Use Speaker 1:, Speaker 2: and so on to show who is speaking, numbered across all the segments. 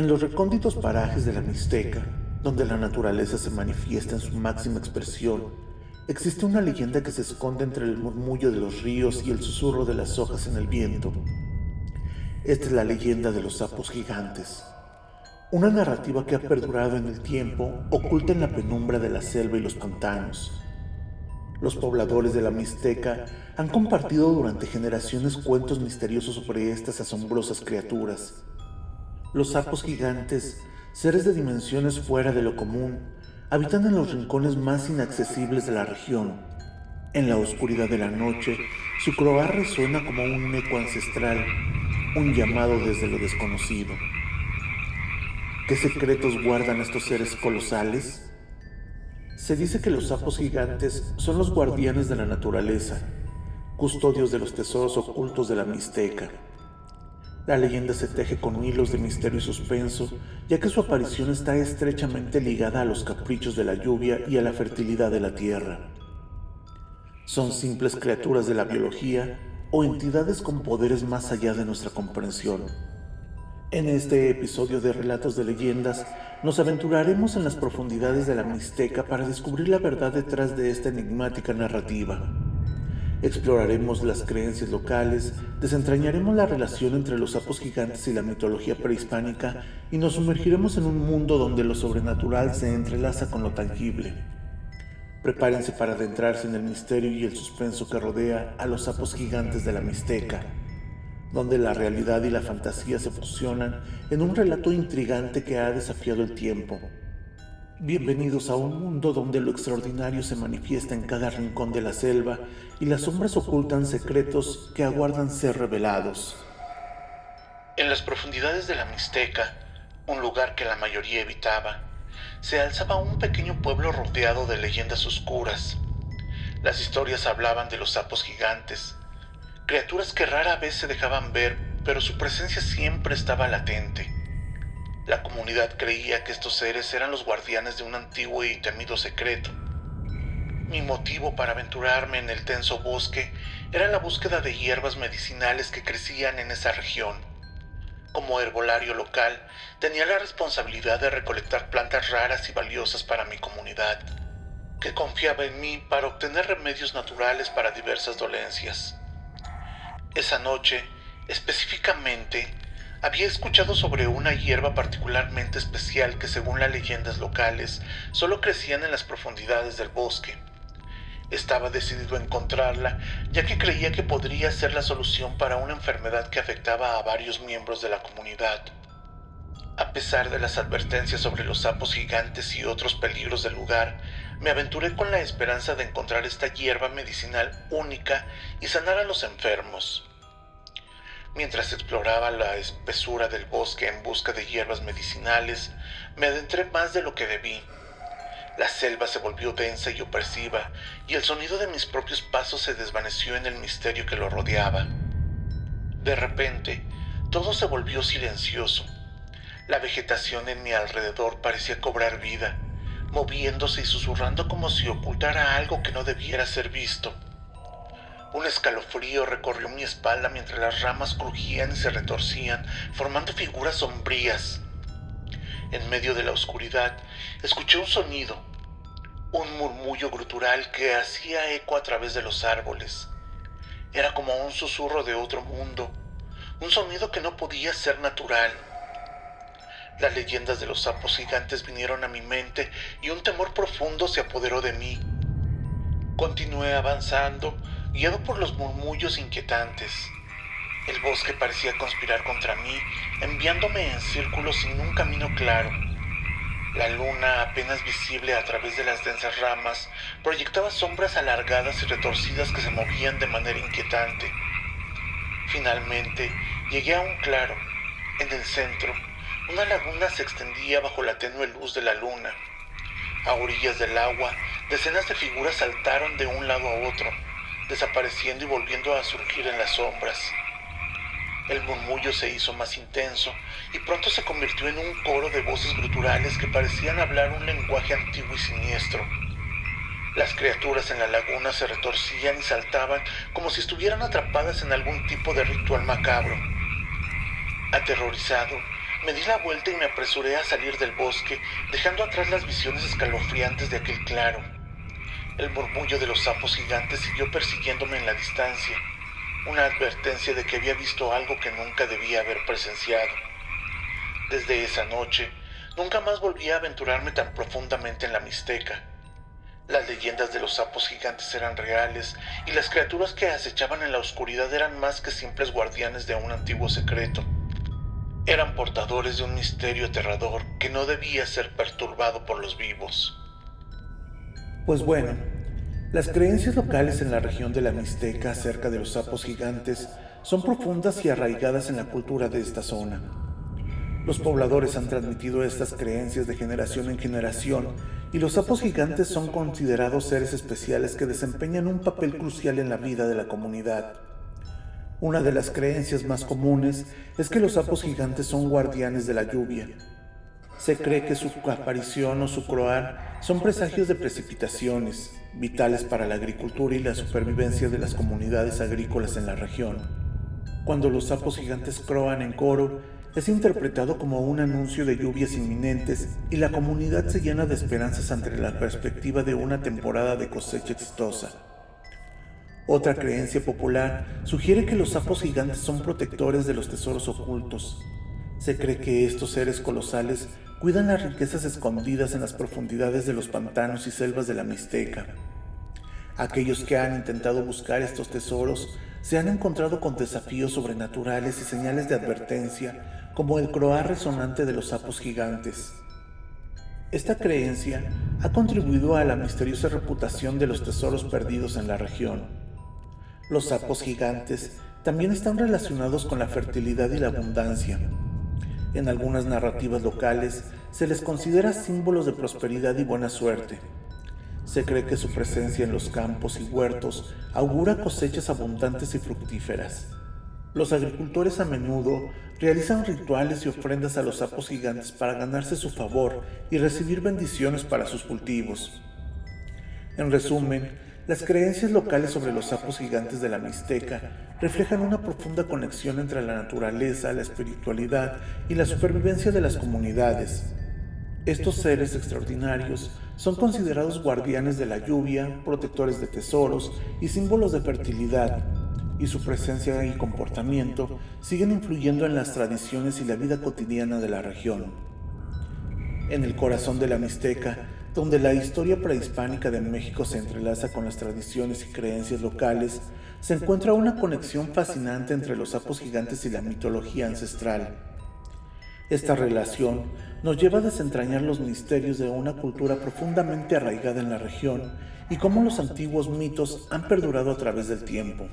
Speaker 1: En los recónditos parajes de la Mixteca, donde la naturaleza se manifiesta en su máxima expresión, existe una leyenda que se esconde entre el murmullo de los ríos y el susurro de las hojas en el viento. Esta es la leyenda de los sapos gigantes, una narrativa que ha perdurado en el tiempo, oculta en la penumbra de la selva y los pantanos. Los pobladores de la Mixteca han compartido durante generaciones cuentos misteriosos sobre estas asombrosas criaturas. Los sapos gigantes, seres de dimensiones fuera de lo común, habitan en los rincones más inaccesibles de la región. En la oscuridad de la noche, su croar resuena como un eco ancestral, un llamado desde lo desconocido. ¿Qué secretos guardan estos seres colosales? Se dice que los sapos gigantes son los guardianes de la naturaleza, custodios de los tesoros ocultos de la Mixteca. La leyenda se teje con hilos de misterio y suspenso, ya que su aparición está estrechamente ligada a los caprichos de la lluvia y a la fertilidad de la tierra. Son simples criaturas de la biología o entidades con poderes más allá de nuestra comprensión. En este episodio de Relatos de Leyendas, nos aventuraremos en las profundidades de la Mixteca para descubrir la verdad detrás de esta enigmática narrativa. Exploraremos las creencias locales, desentrañaremos la relación entre los sapos gigantes y la mitología prehispánica y nos sumergiremos en un mundo donde lo sobrenatural se entrelaza con lo tangible. Prepárense para adentrarse en el misterio y el suspenso que rodea a los sapos gigantes de la Mixteca, donde la realidad y la fantasía se fusionan en un relato intrigante que ha desafiado el tiempo. Bienvenidos a un mundo donde lo extraordinario se manifiesta en cada rincón de la selva y las sombras ocultan secretos que aguardan ser revelados. En las profundidades de la Mixteca, un lugar que la mayoría evitaba, se alzaba un pequeño pueblo rodeado de leyendas oscuras. Las historias hablaban de los sapos gigantes, criaturas que rara vez se dejaban ver, pero su presencia siempre estaba latente. La comunidad creía que estos seres eran los guardianes de un antiguo y temido secreto. Mi motivo para aventurarme en el denso bosque era la búsqueda de hierbas medicinales que crecían en esa región. Como herbolario local, tenía la responsabilidad de recolectar plantas raras y valiosas para mi comunidad, que confiaba en mí para obtener remedios naturales para diversas dolencias. Esa noche, específicamente, había escuchado sobre una hierba particularmente especial que según las leyendas locales solo crecían en las profundidades del bosque. Estaba decidido a encontrarla, ya que creía que podría ser la solución para una enfermedad que afectaba a varios miembros de la comunidad. A pesar de las advertencias sobre los sapos gigantes y otros peligros del lugar, me aventuré con la esperanza de encontrar esta hierba medicinal única y sanar a los enfermos. Mientras exploraba la espesura del bosque en busca de hierbas medicinales, me adentré más de lo que debí. La selva se volvió densa y opresiva, y el sonido de mis propios pasos se desvaneció en el misterio que lo rodeaba. De repente, todo se volvió silencioso. La vegetación en mi alrededor parecía cobrar vida, moviéndose y susurrando como si ocultara algo que no debiera ser visto. Un escalofrío recorrió mi espalda mientras las ramas crujían y se retorcían, formando figuras sombrías. En medio de la oscuridad, escuché un sonido, un murmullo grutural que hacía eco a través de los árboles. Era como un susurro de otro mundo, un sonido que no podía ser natural. Las leyendas de los sapos gigantes vinieron a mi mente y un temor profundo se apoderó de mí. Continué avanzando, guiado por los murmullos inquietantes. El bosque parecía conspirar contra mí, enviándome en círculos sin un camino claro. La luna, apenas visible a través de las densas ramas, proyectaba sombras alargadas y retorcidas que se movían de manera inquietante. Finalmente, llegué a un claro. En el centro, una laguna se extendía bajo la tenue luz de la luna. A orillas del agua, decenas de figuras saltaron de un lado a otro, desapareciendo y volviendo a surgir en las sombras. El murmullo se hizo más intenso y pronto se convirtió en un coro de voces gruturales que parecían hablar un lenguaje antiguo y siniestro. Las criaturas en la laguna se retorcían y saltaban como si estuvieran atrapadas en algún tipo de ritual macabro. Aterrorizado, Me di la vuelta y me apresuré a salir del bosque, dejando atrás las visiones escalofriantes de aquel claro. El murmullo de los sapos gigantes siguió persiguiéndome en la distancia, una advertencia de que había visto algo que nunca debía haber presenciado. Desde esa noche, nunca más volví a aventurarme tan profundamente en la Mixteca. Las leyendas de los sapos gigantes eran reales y las criaturas que acechaban en la oscuridad eran más que simples guardianes de un antiguo secreto. Eran portadores de un misterio aterrador que no debía ser perturbado por los vivos.
Speaker 2: Pues bueno, las creencias locales en la región de la Mixteca acerca de los sapos gigantes son profundas y arraigadas en la cultura de esta zona. Los pobladores han transmitido estas creencias de generación en generación y los sapos gigantes son considerados seres especiales que desempeñan un papel crucial en la vida de la comunidad. Una de las creencias más comunes es que los sapos gigantes son guardianes de la lluvia. Se cree que su aparición o su croar son presagios de precipitaciones, vitales para la agricultura y la supervivencia de las comunidades agrícolas en la región. Cuando los sapos gigantes croan en coro, es interpretado como un anuncio de lluvias inminentes y la comunidad se llena de esperanzas ante la perspectiva de una temporada de cosecha exitosa. Otra creencia popular sugiere que los sapos gigantes son protectores de los tesoros ocultos. Se cree que estos seres colosales cuidan las riquezas escondidas en las profundidades de los pantanos y selvas de la Mixteca. Aquellos que han intentado buscar estos tesoros se han encontrado con desafíos sobrenaturales y señales de advertencia, como el croar resonante de los sapos gigantes. Esta creencia ha contribuido a la misteriosa reputación de los tesoros perdidos en la región. Los sapos gigantes también están relacionados con la fertilidad y la abundancia. En algunas narrativas locales se les considera símbolos de prosperidad y buena suerte. Se cree que su presencia en los campos y huertos augura cosechas abundantes y fructíferas. Los agricultores a menudo realizan rituales y ofrendas a los sapos gigantes para ganarse su favor y recibir bendiciones para sus cultivos. En resumen, las creencias locales sobre los sapos gigantes de la Mixteca reflejan una profunda conexión entre la naturaleza, la espiritualidad y la supervivencia de las comunidades. Estos seres extraordinarios son considerados guardianes de la lluvia, protectores de tesoros y símbolos de fertilidad, y su presencia y comportamiento siguen influyendo en las tradiciones y la vida cotidiana de la región. En el corazón de la Mixteca donde la historia prehispánica de México se entrelaza con las tradiciones y creencias locales, se encuentra una conexión fascinante entre los sapos gigantes y la mitología ancestral. Esta relación nos lleva a desentrañar los misterios de una cultura profundamente arraigada en la región y cómo los antiguos mitos han perdurado a través del tiempo.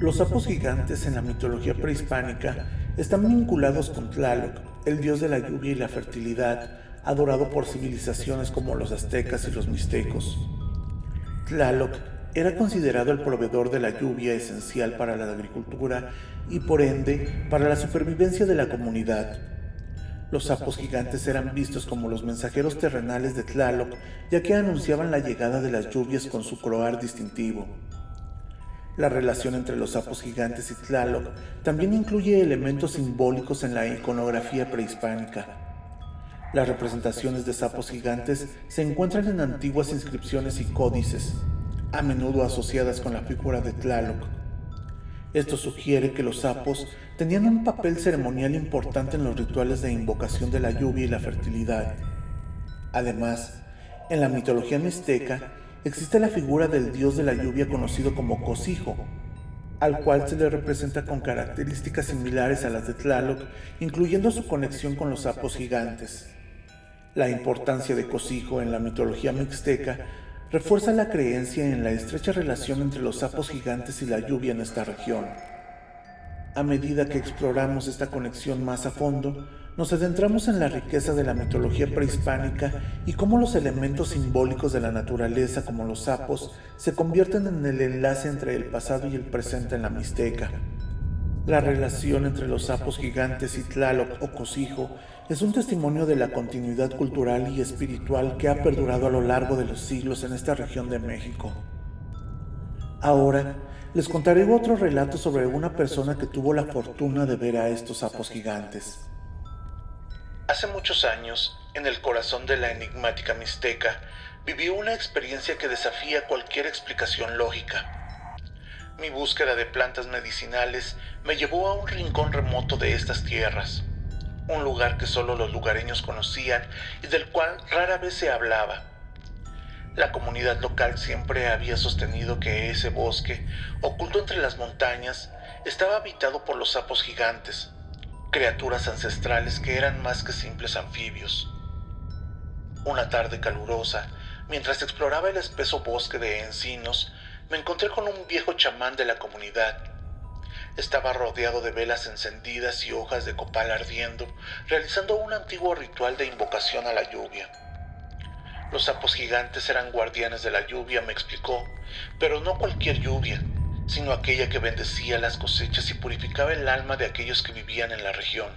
Speaker 2: Los sapos gigantes en la mitología prehispánica están vinculados con Tlaloc, el dios de la lluvia y la fertilidad, adorado por civilizaciones como los aztecas y los mixtecos. Tlaloc era considerado el proveedor de la lluvia esencial para la agricultura y por ende para la supervivencia de la comunidad. Los sapos gigantes eran vistos como los mensajeros terrenales de Tlaloc, ya que anunciaban la llegada de las lluvias con su croar distintivo. La relación entre los sapos gigantes y Tlaloc también incluye elementos simbólicos en la iconografía prehispánica. Las representaciones de sapos gigantes se encuentran en antiguas inscripciones y códices, a menudo asociadas con la figura de Tlaloc. Esto sugiere que los sapos tenían un papel ceremonial importante en los rituales de invocación de la lluvia y la fertilidad. Además, en la mitología mixteca existe la figura del dios de la lluvia conocido como Cosijo, al cual se le representa con características similares a las de Tlaloc, incluyendo su conexión con los sapos gigantes. La importancia de Cosijo en la mitología mixteca refuerza la creencia en la estrecha relación entre los sapos gigantes y la lluvia en esta región. A medida que exploramos esta conexión más a fondo, nos adentramos en la riqueza de la mitología prehispánica y cómo los elementos simbólicos de la naturaleza como los sapos se convierten en el enlace entre el pasado y el presente en la Mixteca. La relación entre los sapos gigantes y Tlaloc o Cosijo es un testimonio de la continuidad cultural y espiritual que ha perdurado a lo largo de los siglos en esta región de México. Ahora les contaré otro relato sobre una persona que tuvo la fortuna de ver a estos sapos gigantes.
Speaker 1: Hace muchos años, en el corazón de la enigmática Mixteca, viví una experiencia que desafía cualquier explicación lógica. Mi búsqueda de plantas medicinales me llevó a un rincón remoto de estas tierras, un lugar que solo los lugareños conocían y del cual rara vez se hablaba. La comunidad local siempre había sostenido que ese bosque, oculto entre las montañas, estaba habitado por los sapos gigantes, criaturas ancestrales que eran más que simples anfibios. Una tarde calurosa, mientras exploraba el espeso bosque de encinos, me encontré con un viejo chamán de la comunidad. Estaba rodeado de velas encendidas y hojas de copal ardiendo, realizando un antiguo ritual de invocación a la lluvia. Los sapos gigantes eran guardianes de la lluvia, me explicó, pero no cualquier lluvia, sino aquella que bendecía las cosechas y purificaba el alma de aquellos que vivían en la región.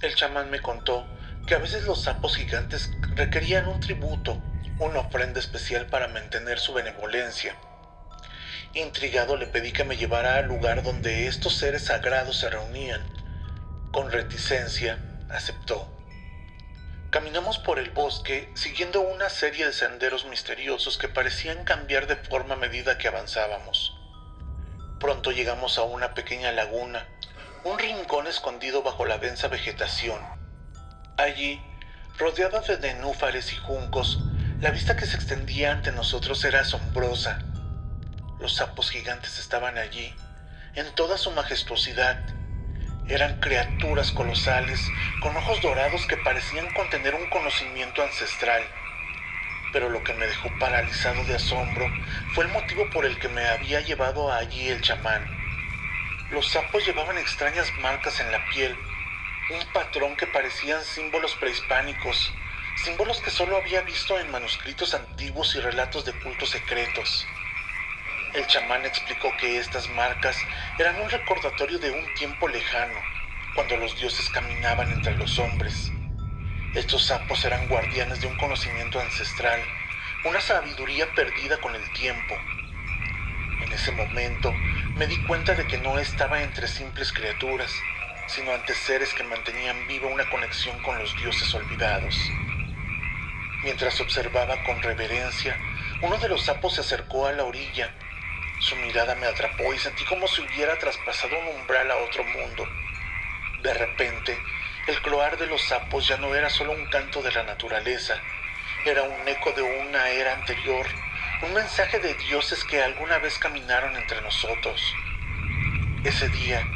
Speaker 1: El chamán me contó que a veces los sapos gigantes requerían un tributo, una ofrenda especial para mantener su benevolencia. Intrigado le pedí que me llevara al lugar donde estos seres sagrados se reunían. Con reticencia, aceptó. Caminamos por el bosque siguiendo una serie de senderos misteriosos que parecían cambiar de forma a medida que avanzábamos. Pronto llegamos a una pequeña laguna, un rincón escondido bajo la densa vegetación. Allí, rodeada de nenúfares y juncos, la vista que se extendía ante nosotros era asombrosa. Los sapos gigantes estaban allí, en toda su majestuosidad. Eran criaturas colosales, con ojos dorados que parecían contener un conocimiento ancestral pero lo que me dejó paralizado de asombro fue el motivo por el que me había llevado allí el chamán. Los sapos llevaban extrañas marcas en la piel, un patrón que parecían símbolos prehispánicos, símbolos que solo había visto en manuscritos antiguos y relatos de cultos secretos. El chamán explicó que estas marcas eran un recordatorio de un tiempo lejano, cuando los dioses caminaban entre los hombres estos sapos eran guardianes de un conocimiento ancestral, una sabiduría perdida con el tiempo. En ese momento me di cuenta de que no estaba entre simples criaturas, sino ante seres que mantenían viva una conexión con los dioses olvidados. Mientras observaba con reverencia, uno de los sapos se acercó a la orilla. Su mirada me atrapó y sentí como si hubiera traspasado un umbral a otro mundo. De repente, el cloar de los sapos ya no era solo un canto de la naturaleza, era un eco de una era anterior, un mensaje de dioses que alguna vez caminaron entre nosotros. Ese día,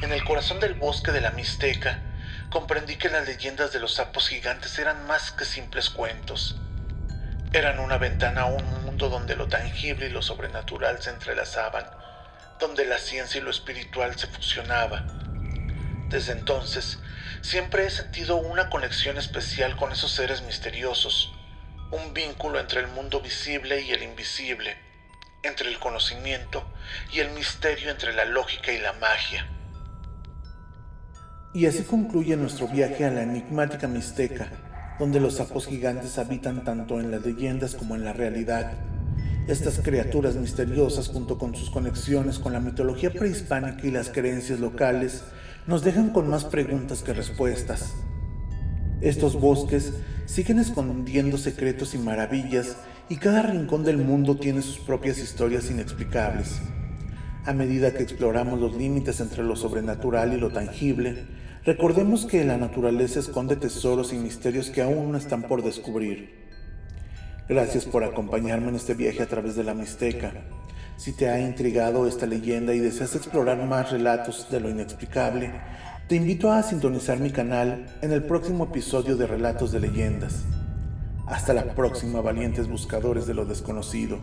Speaker 1: en el corazón del bosque de la Mixteca, comprendí que las leyendas de los sapos gigantes eran más que simples cuentos. Eran una ventana a un donde lo tangible y lo sobrenatural se entrelazaban, donde la ciencia y lo espiritual se fusionaban. Desde entonces, siempre he sentido una conexión especial con esos seres misteriosos, un vínculo entre el mundo visible y el invisible, entre el conocimiento y el misterio entre la lógica y la magia.
Speaker 2: Y así concluye nuestro viaje a la enigmática Mixteca, donde los sapos gigantes habitan tanto en las leyendas como en la realidad. Estas criaturas misteriosas, junto con sus conexiones con la mitología prehispánica y las creencias locales, nos dejan con más preguntas que respuestas. Estos bosques siguen escondiendo secretos y maravillas y cada rincón del mundo tiene sus propias historias inexplicables. A medida que exploramos los límites entre lo sobrenatural y lo tangible, recordemos que la naturaleza esconde tesoros y misterios que aún no están por descubrir. Gracias por acompañarme en este viaje a través de la Mixteca. Si te ha intrigado esta leyenda y deseas explorar más relatos de lo inexplicable, te invito a sintonizar mi canal en el próximo episodio de Relatos de Leyendas. Hasta la próxima, valientes buscadores de lo desconocido.